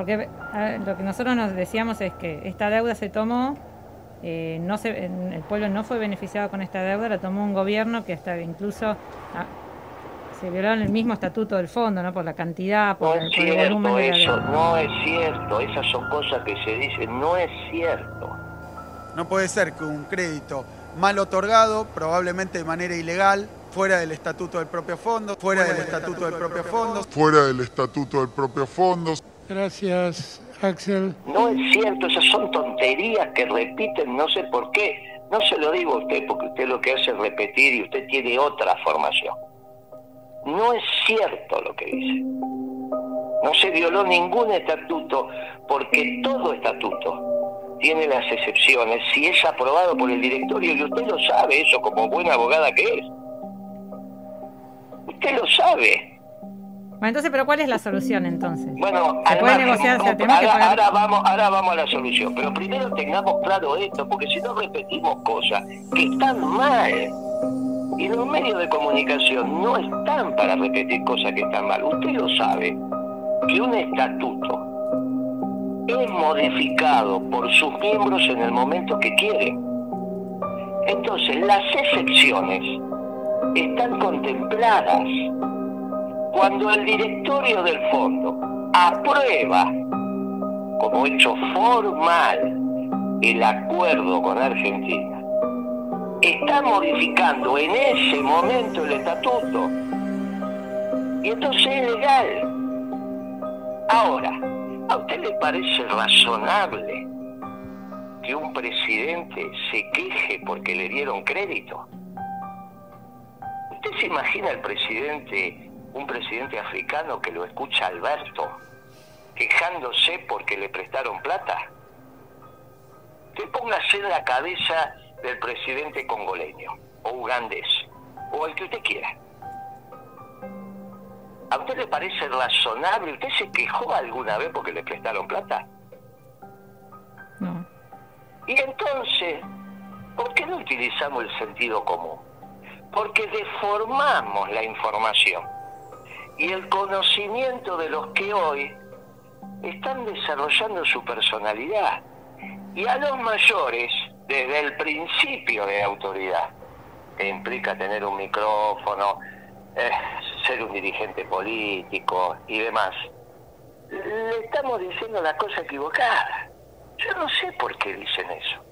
Porque lo que nosotros nos decíamos es que esta deuda se tomó, eh, no se, el pueblo no fue beneficiado con esta deuda, la tomó un gobierno que hasta incluso ah, se violó en el mismo estatuto del fondo, ¿no? Por la cantidad, por, no es cierto el volumen eso, No es cierto, esas son cosas que se dicen, no es cierto. No puede ser que un crédito mal otorgado, probablemente de manera ilegal, fuera del estatuto del propio fondo, fuera, del, estatuto, del propio fondo, fuera del estatuto del propio fondo. Gracias, Axel. No es cierto, esas son tonterías que repiten, no sé por qué. No se lo digo a usted porque usted lo que hace es repetir y usted tiene otra formación. No es cierto lo que dice. No se violó ningún estatuto porque todo estatuto tiene las excepciones si es aprobado por el directorio y usted lo sabe eso como buena abogada que es. Usted lo sabe. Bueno, entonces, pero ¿cuál es la solución entonces? Bueno, ¿Se puede negociar ahora, vamos, ahora vamos a la solución, pero primero tengamos claro esto, porque si no repetimos cosas que están mal. Y los medios de comunicación no están para repetir cosas que están mal. Usted lo sabe, que un estatuto es modificado por sus miembros en el momento que quieren. Entonces, las excepciones están contempladas cuando el directorio del fondo aprueba como hecho formal el acuerdo con Argentina está modificando en ese momento el estatuto. Y entonces es legal. Ahora, ¿a usted le parece razonable que un presidente se queje porque le dieron crédito? ¿Usted se imagina el presidente, un presidente africano que lo escucha Alberto, quejándose porque le prestaron plata? Que póngase en la cabeza del presidente congoleño o ugandés o el que usted quiera. ¿A usted le parece razonable? ¿Usted se quejó alguna vez porque le prestaron plata? No. Y entonces, ¿por qué no utilizamos el sentido común? Porque deformamos la información y el conocimiento de los que hoy están desarrollando su personalidad. Y a los mayores desde el principio de autoridad, que implica tener un micrófono, eh, ser un dirigente político y demás, le estamos diciendo la cosa equivocada. Yo no sé por qué dicen eso.